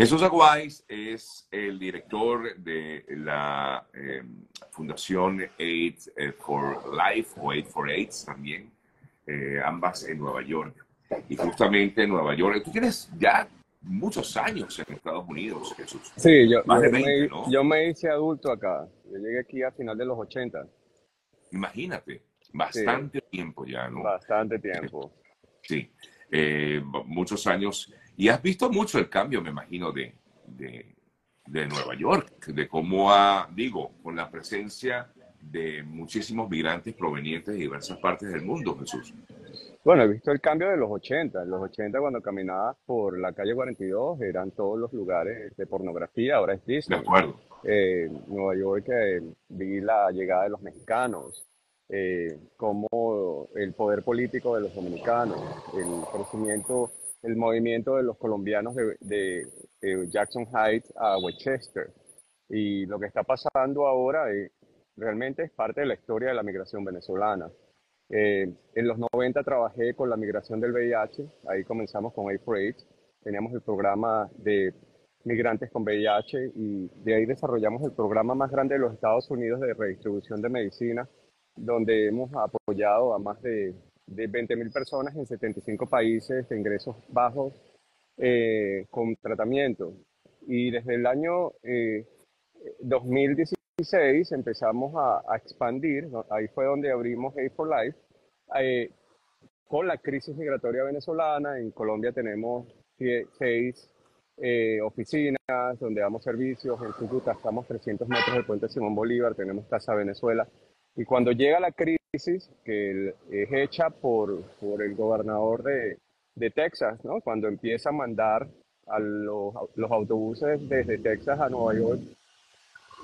Jesús Aguais es el director de la eh, Fundación Aid eh, for Life o Aid for AIDS también, eh, ambas en Nueva York. Y justamente en Nueva York, tú tienes ya muchos años en Estados Unidos, Jesús. Sí, yo, me, yo me hice adulto acá. Yo llegué aquí a final de los 80. Imagínate, bastante tiempo ya, ¿no? Bastante tiempo. Sí, eh, muchos años. Y has visto mucho el cambio, me imagino, de, de, de Nueva York, de cómo ha, digo, con la presencia de muchísimos migrantes provenientes de diversas partes del mundo, Jesús. Bueno, he visto el cambio de los 80. En los 80, cuando caminabas por la calle 42, eran todos los lugares de pornografía, ahora es Disney. De acuerdo. Eh, Nueva York eh, vi la llegada de los mexicanos, eh, como el poder político de los dominicanos, el crecimiento, el movimiento de los colombianos de, Jackson Heights a Westchester. Y lo que está pasando ahora eh, realmente es parte de la historia de la migración venezolana. Eh, en los 90 trabajé con la migración del VIH, ahí comenzamos con A4AIDS, teníamos el programa de migrantes con VIH y de ahí desarrollamos el programa más grande de los Estados Unidos de redistribución de medicina, donde hemos apoyado a más de, de 20.000 personas en 75 países de ingresos bajos eh, con tratamiento. Y desde el año eh, 2016 empezamos a, a, expandir, ahí fue donde abrimos A for Life, eh, con la crisis migratoria venezolana. En Colombia tenemos seis eh, oficinas donde damos servicios. En Cúcuta estamos 300 metros del puente Simón Bolívar, tenemos Casa Venezuela. Y cuando llega la crisis, que es hecha por, por el gobernador de, de Texas, ¿no? cuando empieza a mandar a los, los autobuses desde Texas a Nueva York,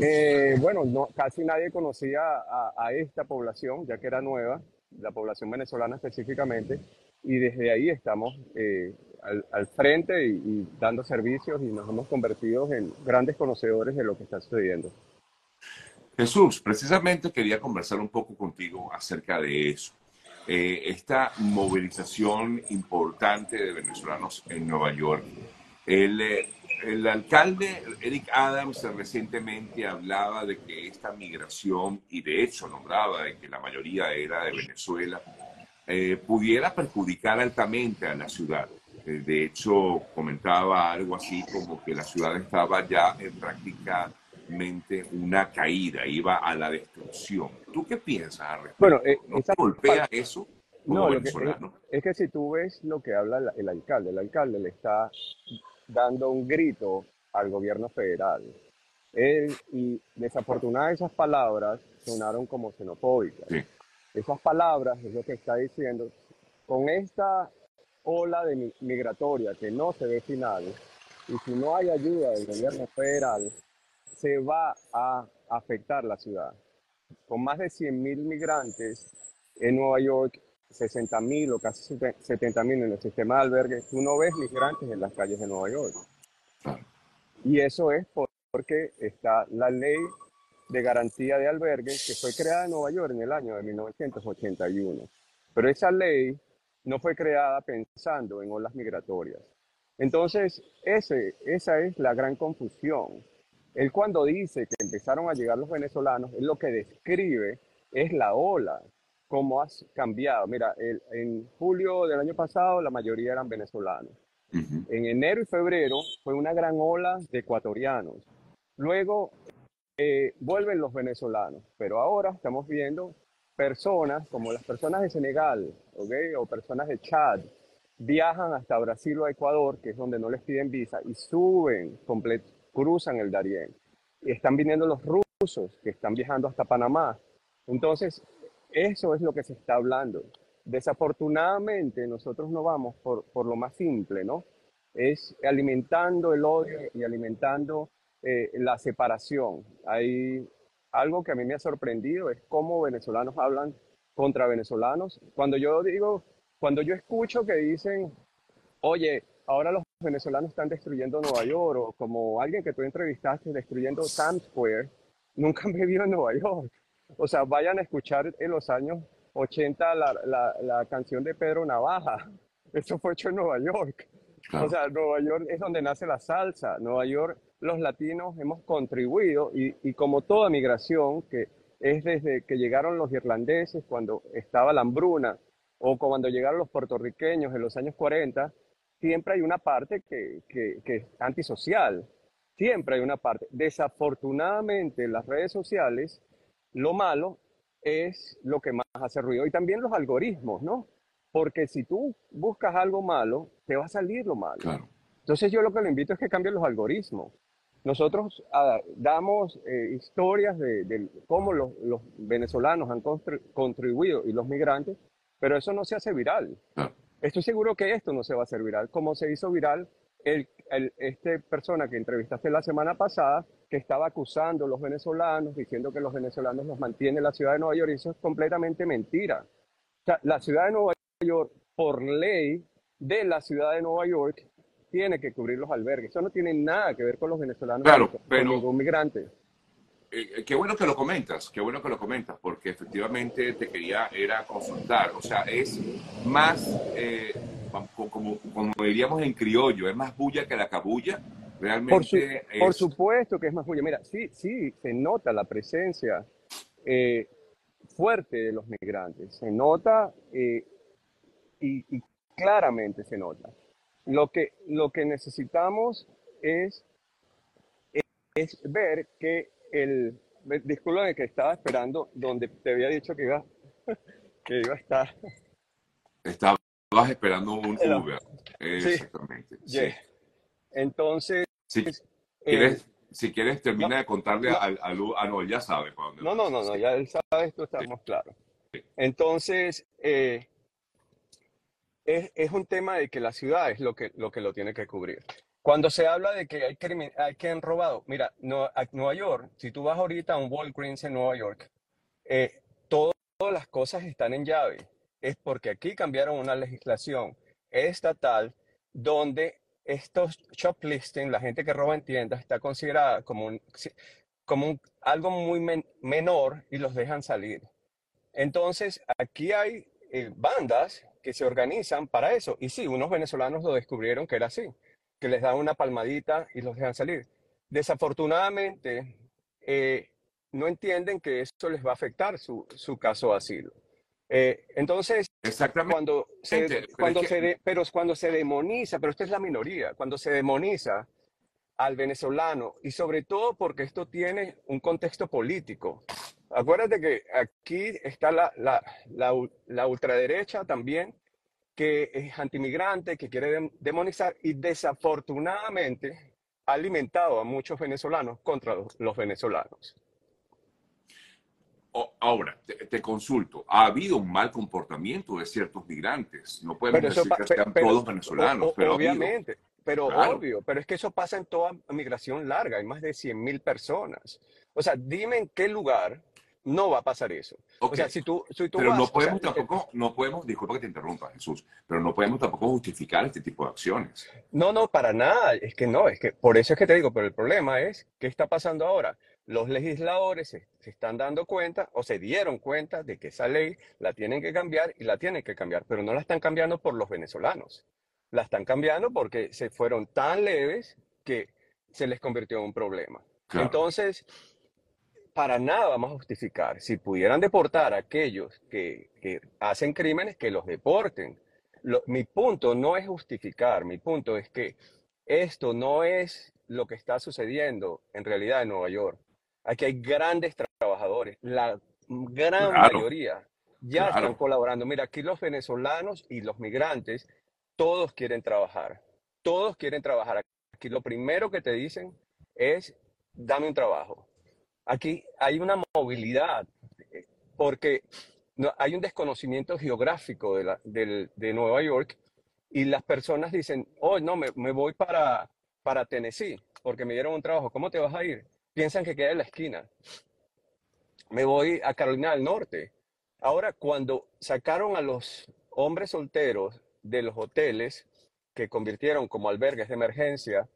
eh, bueno, no, casi nadie conocía a, esta población, ya que era nueva, la población venezolana específicamente, y desde ahí estamos eh, al, al, frente y, y, dando servicios y nos hemos convertido en grandes conocedores de lo que está sucediendo. Jesús, precisamente quería conversar un poco contigo acerca de eso. Eh, esta movilización importante de venezolanos en Nueva York. El, eh, el alcalde Eric Adams recientemente hablaba de que esta migración, y de hecho nombraba de que la mayoría era de Venezuela, eh, pudiera perjudicar altamente a la ciudad. De hecho, comentaba algo así como que la ciudad estaba ya en prácticamente una caída, iba a la destrucción. ¿Tú qué piensas al respecto? Bueno, eh, ¿No golpea eso? No, lo que, es, es, que si tú ves lo que habla el, el alcalde, el alcalde le está dando un grito al gobierno federal. Él, y desafortunadamente esas palabras sonaron como xenofóbicas. Sí. Esas palabras es lo que está diciendo, con esta ola de migratoria que no se ve final, y si no hay ayuda del gobierno federal, se va a afectar la ciudad. Con más de 100.000 migrantes en Nueva York 60 mil o casi 70 mil en el sistema de albergues, tú no ves migrantes en las calles de Nueva York. Y eso es porque está la ley de garantía de albergues que fue creada en Nueva York en el año de 1981. Pero esa ley no fue creada pensando en olas migratorias. Entonces, ese, esa es la gran confusión. Él cuando dice que empezaron a llegar los venezolanos, él lo que describe es la ola, cómo has cambiado. Mira, el, en julio del año pasado la mayoría eran venezolanos. Uh -huh. En enero y febrero fue una gran ola de ecuatorianos. Luego eh, vuelven los venezolanos, pero ahora estamos viendo personas como las personas de Senegal, ¿okay? o personas de Chad, viajan hasta Brasil o Ecuador, que es donde no les piden visa, y suben, cruzan el Darién. Y están viniendo los rusos, que están viajando hasta Panamá. Entonces, eso es lo que se está hablando. Desafortunadamente, nosotros no vamos por, por lo más simple, ¿no? Es alimentando el odio y alimentando eh, la separación. Hay algo que a mí me ha sorprendido, es cómo venezolanos hablan contra venezolanos. Cuando yo digo, cuando yo escucho que dicen, oye, ahora los venezolanos están destruyendo Nueva York, o como alguien que tú entrevistaste destruyendo Times Square, nunca han vivido en Nueva York. O sea, vayan a escuchar en los años 80 la, la, la, canción de Pedro Navaja. Eso fue hecho en Nueva York. O sea, Nueva York es donde nace la salsa. Nueva York, los latinos hemos contribuido y, y como toda migración, que es desde que llegaron los irlandeses cuando estaba la hambruna o cuando llegaron los puertorriqueños en los años 40, siempre hay una parte que, que, que es antisocial. Siempre hay una parte. Desafortunadamente, las redes sociales, lo malo es lo que más hace ruido. Y también los algoritmos, ¿no? Porque si tú buscas algo malo, te va a salir lo malo. Entonces yo lo que le invito es que cambien los algoritmos. Nosotros ah, damos eh, historias de, cómo los, venezolanos han contribuido y los migrantes, pero eso no se hace viral. Estoy seguro que esto no se va a hacer viral, como se hizo viral el, este persona que entrevistaste la semana pasada, que estaba acusando a los venezolanos, diciendo que los venezolanos los mantiene la ciudad de Nueva York, y eso es completamente mentira. O sea, la ciudad de Nueva York, por ley de la ciudad de Nueva York, tiene que cubrir los albergues. Eso no tiene nada que ver con los venezolanos, claro, con pero, ningún migrante. Eh, eh, qué bueno que lo comentas, qué bueno que lo comentas, porque efectivamente te quería era consultar. O sea, es más, eh, como, como diríamos en criollo, es más bulla que la cabulla. Realmente por, por supuesto que es más bulla. Mira, sí, sí, se nota la presencia fuerte de los migrantes. Se nota y, y claramente se nota. Lo que, lo que necesitamos es, es ver que el... Disculpa que estaba esperando donde te había dicho que iba, que iba a estar. Estabas esperando un Uber. Exactamente. Sí. Entonces... Si quieres, eh, si quieres termina de contarle al, al, ah, no, ya sabe. No, no, no, no, ya él sabe esto, estamos claros. Entonces, eh, es, es, un tema de que la ciudad es lo que, lo que lo tiene que cubrir. Cuando se habla de que hay, crimen, hay que han robado, mira, Nueva York, si tú vas ahorita a un Walgreens en Nueva York, eh, todas las cosas están en llave. Es porque aquí cambiaron una legislación estatal donde estos shoplifting, la gente que roba en tiendas, está considerada como, un, como algo muy menor y los dejan salir. Entonces, aquí hay eh, bandas que se organizan para eso. Y sí, unos venezolanos lo descubrieron que era así, que les dan una palmadita y los dejan salir. Desafortunadamente, eh, no entienden que eso les va a afectar su, su caso de asilo. Eh, entonces, Exactamente. cuando se, cuando se pero cuando se demoniza, pero esta es la minoría, cuando se demoniza al venezolano y sobre todo porque esto tiene un contexto político. Acuérdate que aquí está la, la, la, ultraderecha también, que es antimigrante, que quiere demonizar y desafortunadamente ha alimentado a muchos venezolanos contra los, venezolanos. Ahora, te, consulto, ha habido un mal comportamiento de ciertos migrantes. No podemos decir que sean todos venezolanos, pero obviamente, pero obvio, pero es que eso pasa en toda migración larga, hay más de 100 mil personas. O sea, dime en qué lugar no va a pasar eso. O sea, si tú, si tú pero no podemos tampoco, no podemos, disculpa que te interrumpa, Jesús, pero no podemos tampoco justificar este tipo de acciones. No, no, para nada. Es que no, es que por eso es que te digo, pero el problema es, ¿qué está pasando ahora? Los legisladores se, se están dando cuenta o se dieron cuenta de que esa ley la tienen que cambiar y la tienen que cambiar, pero no la están cambiando por los venezolanos. La están cambiando porque se fueron tan leves que se les convirtió en un problema. Entonces, para nada vamos a justificar. Si pudieran deportar a aquellos que, hacen crímenes, que los deporten. mi punto no es justificar, mi punto es que esto no es lo que está sucediendo en realidad en Nueva York. Aquí hay grandes trabajadores, la gran mayoría ya están colaborando. Mira, aquí los venezolanos y los migrantes, todos quieren trabajar, todos quieren trabajar. Aquí lo primero que te dicen es, dame un trabajo Aquí hay una movilidad porque hay un desconocimiento geográfico de, Nueva York y las personas dicen, oh, no, me, me, voy para, para Tennessee porque me dieron un trabajo. ¿Cómo te vas a ir? Piensan que queda en la esquina. Me voy a Carolina del Norte. Ahora, cuando sacaron a los hombres solteros de los hoteles que convirtieron como albergues de emergencia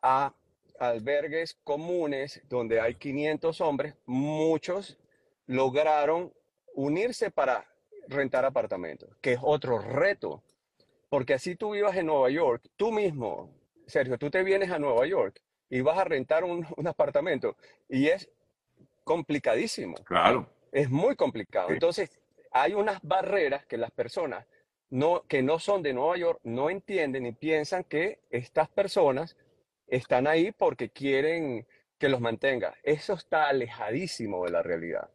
a albergues comunes donde hay 500 hombres, muchos lograron unirse para rentar apartamentos, que es otro reto. Porque así tú vivas en Nueva York, tú mismo, Sergio, tú te vienes a Nueva York y vas a rentar un, apartamento y es complicadísimo. Claro. Es muy complicado. Entonces, hay unas barreras que las personas no, que no son de Nueva York no entienden y piensan que estas personas están ahí porque quieren que los mantenga. Eso está alejadísimo de la realidad.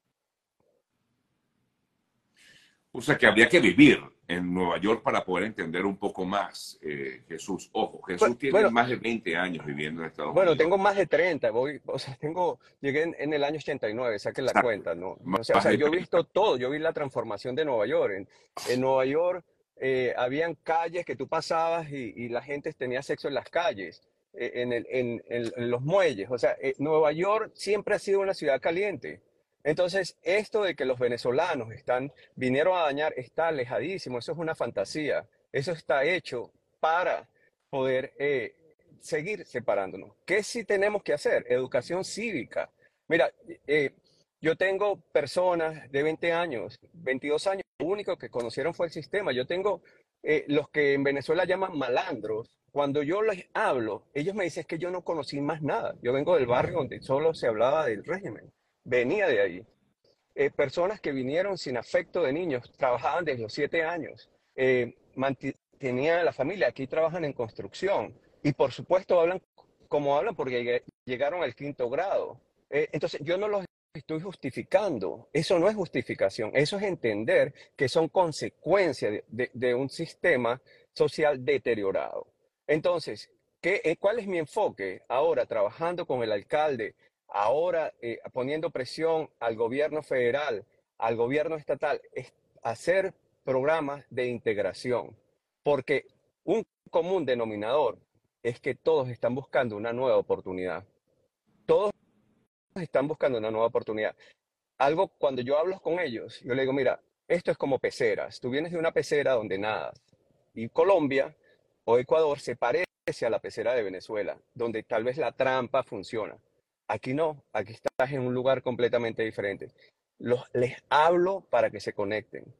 O sea que habría que vivir en Nueva York para poder entender un poco más, eh, Jesús. Ojo, Jesús tiene más de 20 años viviendo en Estados Unidos. Bueno, tengo más de 30, voy, o sea, tengo, llegué en, el año 89, saquen la cuenta, ¿no? O sea, yo he visto todo, yo vi la transformación de Nueva York. En, en Nueva York eh, habían calles que tú pasabas y, la gente tenía sexo en las calles, en, el, en, los muelles. O sea, Nueva York siempre ha sido una ciudad caliente. Entonces, esto de que los venezolanos están, vinieron a dañar está alejadísimo, eso es una fantasía, eso está hecho para poder eh, seguir separándonos. ¿Qué sí tenemos que hacer? Educación cívica. Mira, eh, yo tengo personas de 20 años, 22 años, lo único que conocieron fue el sistema. Yo tengo eh, los que en Venezuela llaman malandros. Cuando yo les hablo, ellos me dicen que yo no conocí más nada. Yo vengo del barrio donde solo se hablaba del régimen venía de ahí. Eh, personas que vinieron sin afecto de niños, trabajaban desde los siete años, eh, mantenían a la familia, aquí trabajan en construcción y por supuesto hablan como hablan porque llegaron al quinto grado. Eh, entonces yo no los estoy justificando, eso no es justificación, eso es entender que son consecuencias de, un sistema social deteriorado. Entonces, ¿qué, ¿cuál es mi enfoque ahora trabajando con el alcalde? ahora eh, poniendo presión al gobierno federal, al gobierno estatal, es hacer programas de integración, porque un común denominador es que todos están buscando una nueva oportunidad. Están buscando una nueva oportunidad. Algo cuando yo hablo con ellos, yo le digo, mira, esto es como peceras. Tú vienes de una pecera donde nada. Y Colombia o Ecuador se parece a la pecera de Venezuela, donde tal vez la trampa funciona. Aquí no, aquí estás en un lugar completamente diferente. Los, les hablo para que se conecten.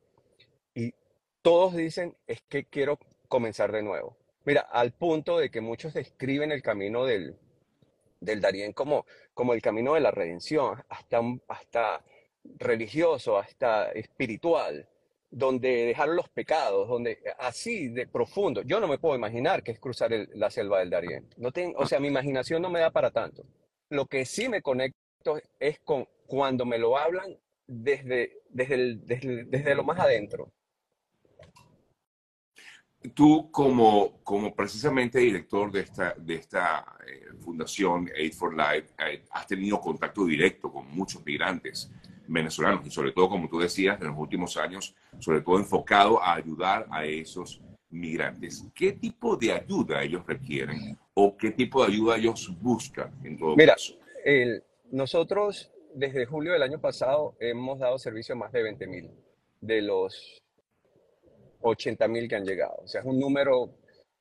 Y todos dicen, es que quiero comenzar de nuevo. Mira, al punto de que muchos describen el camino del, del Darién como, como el camino de la redención, hasta, hasta religioso, hasta espiritual, donde dejaron los pecados, donde así de profundo. Yo no me puedo imaginar que es cruzar la selva del Darién. No tengo, o sea, mi imaginación no me da para tanto. Lo que sí me conecto es con cuando me lo hablan desde, desde, desde, lo más adentro. Tú como, como precisamente director de esta, de esta eh, fundación Aid for Life, eh, has tenido contacto directo con muchos migrantes venezolanos y sobre todo, como tú decías, en los últimos años, sobre todo enfocado a ayudar a esos migrantes. ¿Qué tipo de ayuda ellos requieren o qué tipo de ayuda ellos buscan en todo Mira, nosotros desde julio del año pasado hemos dado servicio a más de 20 mil de los 80 mil que han llegado. O sea, es un número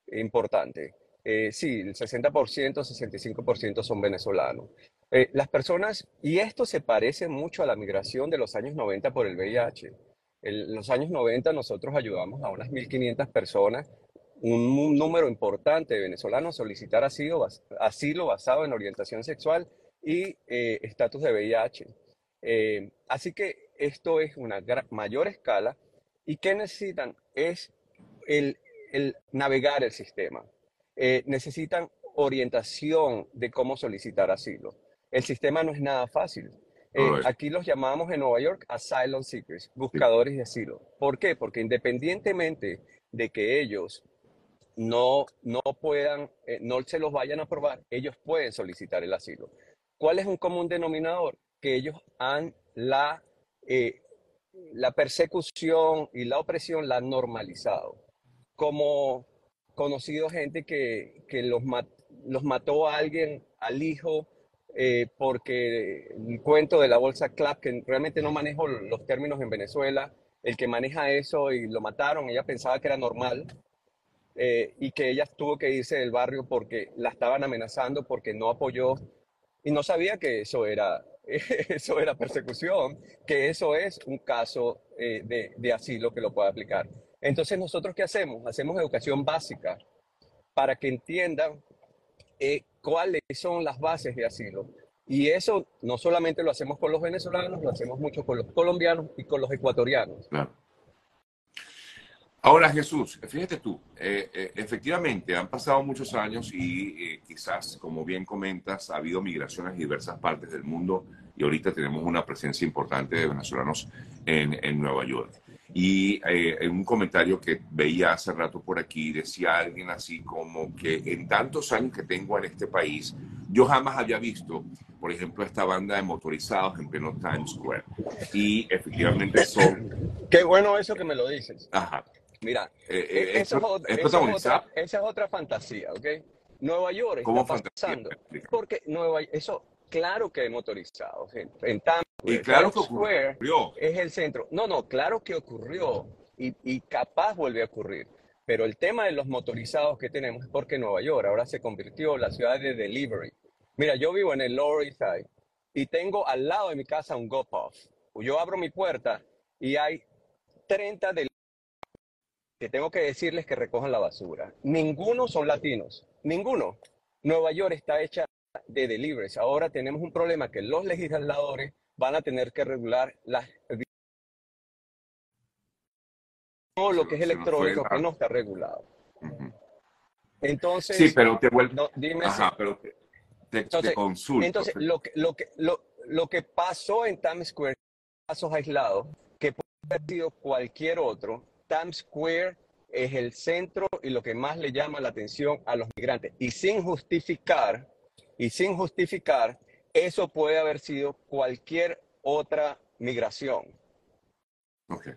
importante. Eh, sí, el 60%, 65% son venezolanos. Eh, las personas, y esto se parece mucho a la migración de los años 90 por el VIH. En los años 90 nosotros ayudamos a unas 1.500 personas un, número importante de venezolanos solicitar asilo, asilo basado en orientación sexual y eh, estatus de VIH. Eh, así que esto es una mayor escala y que necesitan es el, navegar el sistema. Eh, necesitan orientación de cómo solicitar asilo. El sistema no es nada fácil. aquí los llamamos en Nueva York asylum seekers, buscadores de asilo. ¿Por qué? Porque independientemente de que ellos no, no puedan, eh, no se los vayan a aprobar, ellos pueden solicitar el asilo. ¿Cuál es un común denominador? Que ellos han la, eh, la persecución y la opresión la han normalizado. Como conocido gente que, que los, mató a alguien, al hijo, eh, porque el cuento de la bolsa CLAP, que realmente no manejo los términos en Venezuela, el que maneja eso y lo mataron, ella pensaba que era normal, eh, y que ella tuvo que irse del barrio porque la estaban amenazando, porque no apoyó y no sabía que eso era, eso era persecución, que eso es un caso eh, de, de, asilo que lo puede aplicar. Entonces, ¿nosotros qué hacemos? Hacemos educación básica para que entiendan eh, cuáles son las bases de asilo. Y eso no solamente lo hacemos con los venezolanos, lo hacemos mucho con los colombianos y con los ecuatorianos. Claro. Ahora, Jesús, fíjate tú, eh, eh, efectivamente han pasado muchos años y quizás, como bien comentas, ha habido migraciones en diversas partes del mundo y ahorita tenemos una presencia importante de venezolanos en, en Nueva York. Y eh, en un comentario que veía hace rato por aquí, decía alguien así como que en tantos años que tengo en este país, yo jamás había visto, por ejemplo, esta banda de motorizados en pleno Times Square. Y efectivamente son... Qué bueno eso que me lo dices. Ajá. Mira, eh, eh, eso, es, otra, esa es otra fantasía, ¿ok? Nueva York está pasando. Porque Nueva eso, claro que es motorizado, En Times y claro que ocurrió. Es el centro. No, no, claro que ocurrió y, y, capaz vuelve a ocurrir. Pero el tema de los motorizados que tenemos es porque Nueva York ahora se convirtió en la ciudad de delivery. Mira, yo vivo en el Lower East Side y tengo al lado de mi casa un GoPuff. Yo abro mi puerta y hay 30 de que tengo que decirles que recojan la basura. Ninguno son latinos, ninguno. Nueva York está hecha de deliveries. Ahora tenemos un problema que los legisladores van a tener que regular las todo lo que es electrónico que no está regulado. Entonces, sí, pero te vuelvo. dime Ajá, pero te, entonces, consulto. Entonces, lo que, lo, que, lo, lo que pasó en Times Square, casos aislados, que puede haber sido cualquier otro, Times Square es el centro y lo que más le llama la atención a los migrantes. Y sin justificar, y sin justificar, eso puede haber sido cualquier otra migración. Okay.